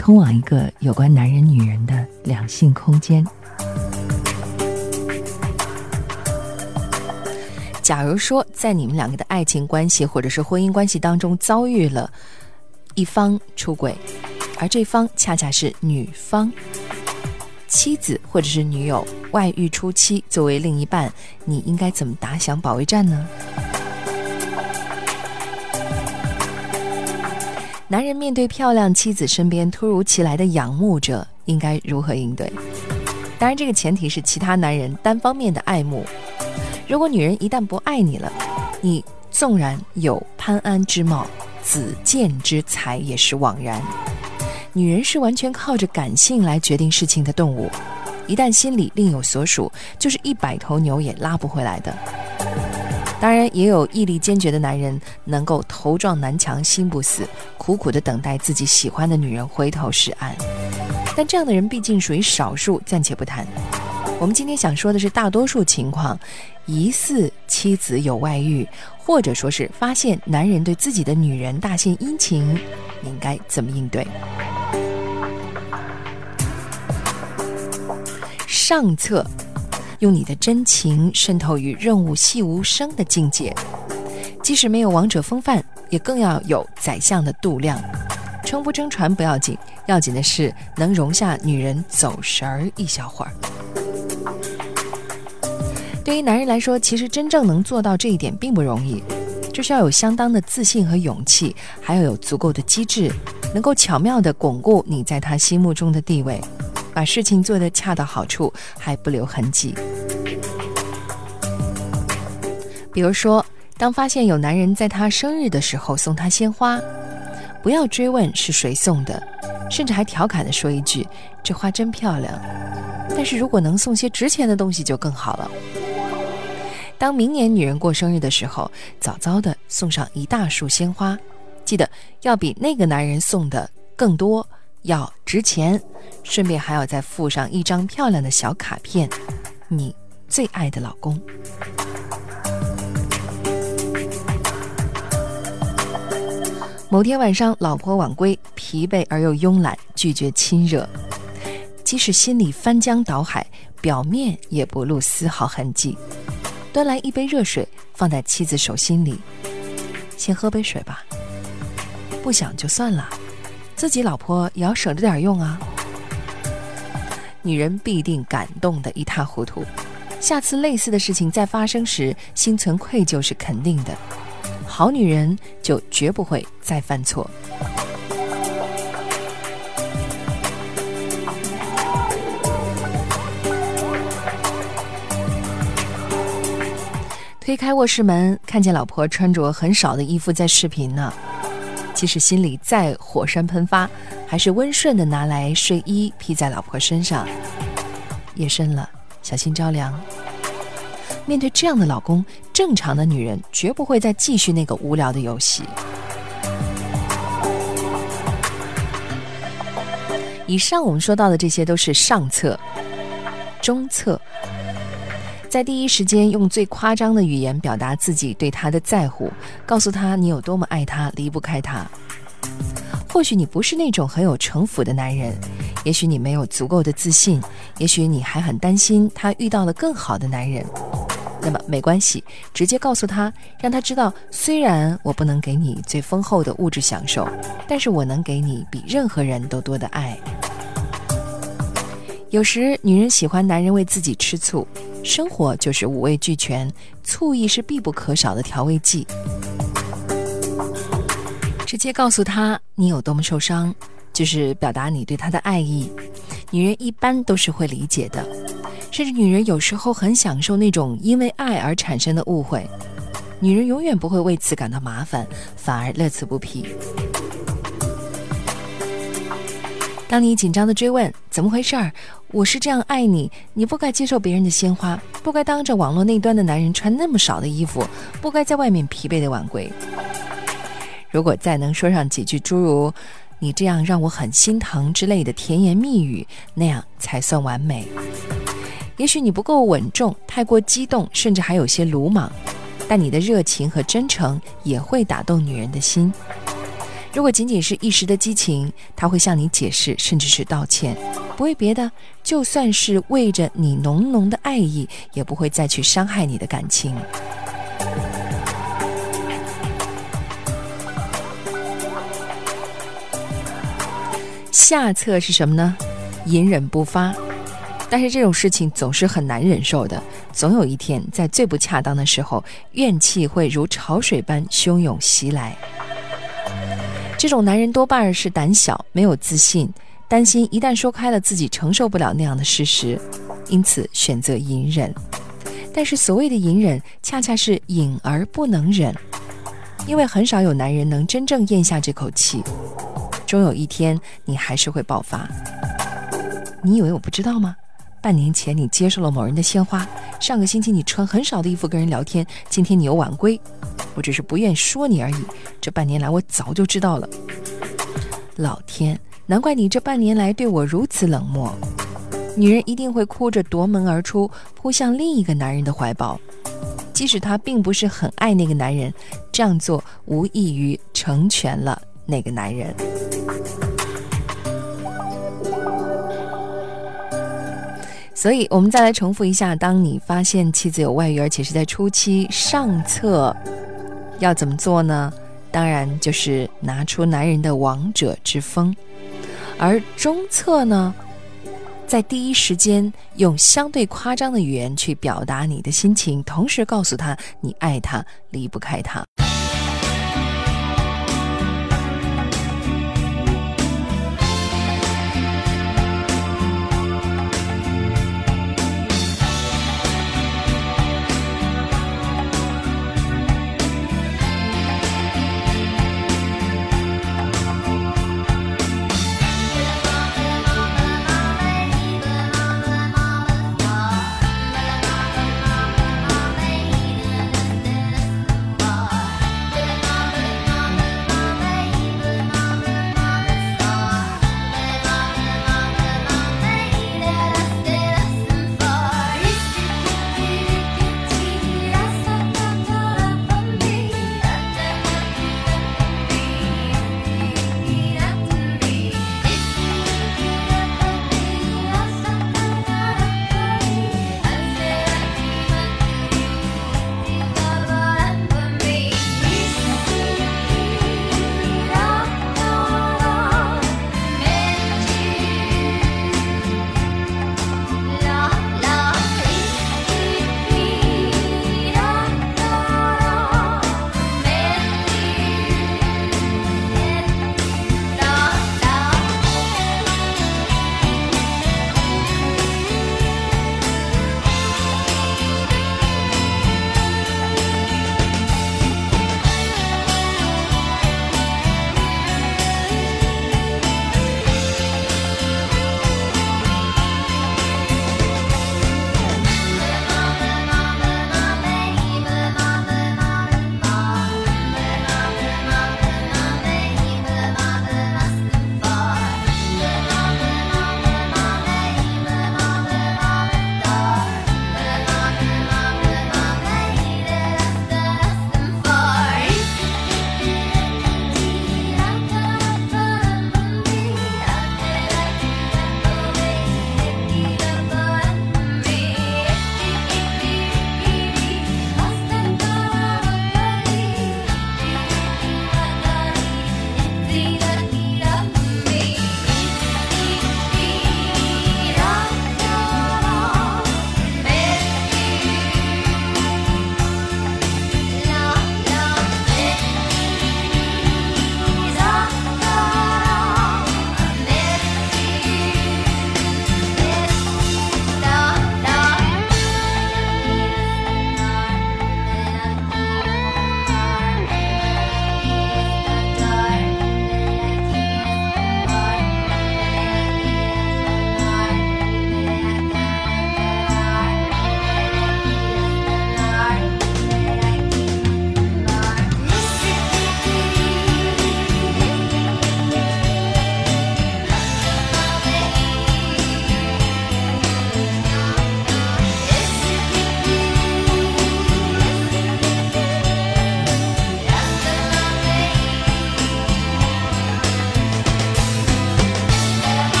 通往一个有关男人、女人的两性空间。假如说在你们两个的爱情关系或者是婚姻关系当中遭遇了一方出轨，而这方恰恰是女方妻子或者是女友外遇初期，作为另一半，你应该怎么打响保卫战呢？男人面对漂亮妻子身边突如其来的仰慕者，应该如何应对？当然，这个前提是其他男人单方面的爱慕。如果女人一旦不爱你了，你纵然有潘安之貌，子建之才也是枉然。女人是完全靠着感性来决定事情的动物，一旦心里另有所属，就是一百头牛也拉不回来的。当然，也有毅力坚决的男人，能够头撞南墙心不死，苦苦的等待自己喜欢的女人回头是岸。但这样的人毕竟属于少数，暂且不谈。我们今天想说的是，大多数情况，疑似妻子有外遇，或者说是发现男人对自己的女人大献殷勤，你应该怎么应对？上策。用你的真情渗透于润物细无声的境界，即使没有王者风范，也更要有宰相的度量。撑不撑船不要紧，要紧的是能容下女人走神儿一小会儿。对于男人来说，其实真正能做到这一点并不容易，就是要有相当的自信和勇气，还要有足够的机智，能够巧妙地巩固你在他心目中的地位。把事情做得恰到好处，还不留痕迹。比如说，当发现有男人在她生日的时候送她鲜花，不要追问是谁送的，甚至还调侃地说一句：“这花真漂亮。”但是如果能送些值钱的东西就更好了。当明年女人过生日的时候，早早的送上一大束鲜花，记得要比那个男人送的更多。要值钱，顺便还要再附上一张漂亮的小卡片，你最爱的老公。某天晚上，老婆晚归，疲惫而又慵懒，拒绝亲热，即使心里翻江倒海，表面也不露丝毫痕迹。端来一杯热水，放在妻子手心里，先喝杯水吧，不想就算了。自己老婆也要省着点用啊！女人必定感动得一塌糊涂，下次类似的事情再发生时，心存愧疚是肯定的。好女人就绝不会再犯错。推开卧室门，看见老婆穿着很少的衣服在视频呢。即使心里再火山喷发，还是温顺的拿来睡衣披在老婆身上。夜深了，小心着凉。面对这样的老公，正常的女人绝不会再继续那个无聊的游戏。以上我们说到的这些都是上策，中策。在第一时间用最夸张的语言表达自己对他的在乎，告诉他你有多么爱他，离不开他。或许你不是那种很有城府的男人，也许你没有足够的自信，也许你还很担心他遇到了更好的男人。那么没关系，直接告诉他，让他知道，虽然我不能给你最丰厚的物质享受，但是我能给你比任何人都多的爱。有时女人喜欢男人为自己吃醋。生活就是五味俱全，醋意是必不可少的调味剂。直接告诉他你有多么受伤，就是表达你对他的爱意。女人一般都是会理解的，甚至女人有时候很享受那种因为爱而产生的误会。女人永远不会为此感到麻烦，反而乐此不疲。当你紧张的追问怎么回事儿，我是这样爱你，你不该接受别人的鲜花，不该当着网络那端的男人穿那么少的衣服，不该在外面疲惫的晚归。如果再能说上几句诸如“你这样让我很心疼”之类的甜言蜜语，那样才算完美。也许你不够稳重，太过激动，甚至还有些鲁莽，但你的热情和真诚也会打动女人的心。如果仅仅是一时的激情，他会向你解释，甚至是道歉，不为别的，就算是为着你浓浓的爱意，也不会再去伤害你的感情。下策是什么呢？隐忍不发。但是这种事情总是很难忍受的，总有一天，在最不恰当的时候，怨气会如潮水般汹涌袭来。这种男人多半是胆小、没有自信，担心一旦说开了自己承受不了那样的事实，因此选择隐忍。但是所谓的隐忍，恰恰是隐而不能忍，因为很少有男人能真正咽下这口气，终有一天你还是会爆发。你以为我不知道吗？半年前你接受了某人的鲜花，上个星期你穿很少的衣服跟人聊天，今天你又晚归。我只是不愿说你而已。这半年来，我早就知道了。老天，难怪你这半年来对我如此冷漠。女人一定会哭着夺门而出，扑向另一个男人的怀抱，即使她并不是很爱那个男人，这样做无异于成全了那个男人。所以，我们再来重复一下：当你发现妻子有外遇，而且是在初期上策。要怎么做呢？当然就是拿出男人的王者之风，而中策呢，在第一时间用相对夸张的语言去表达你的心情，同时告诉他你爱他，离不开他。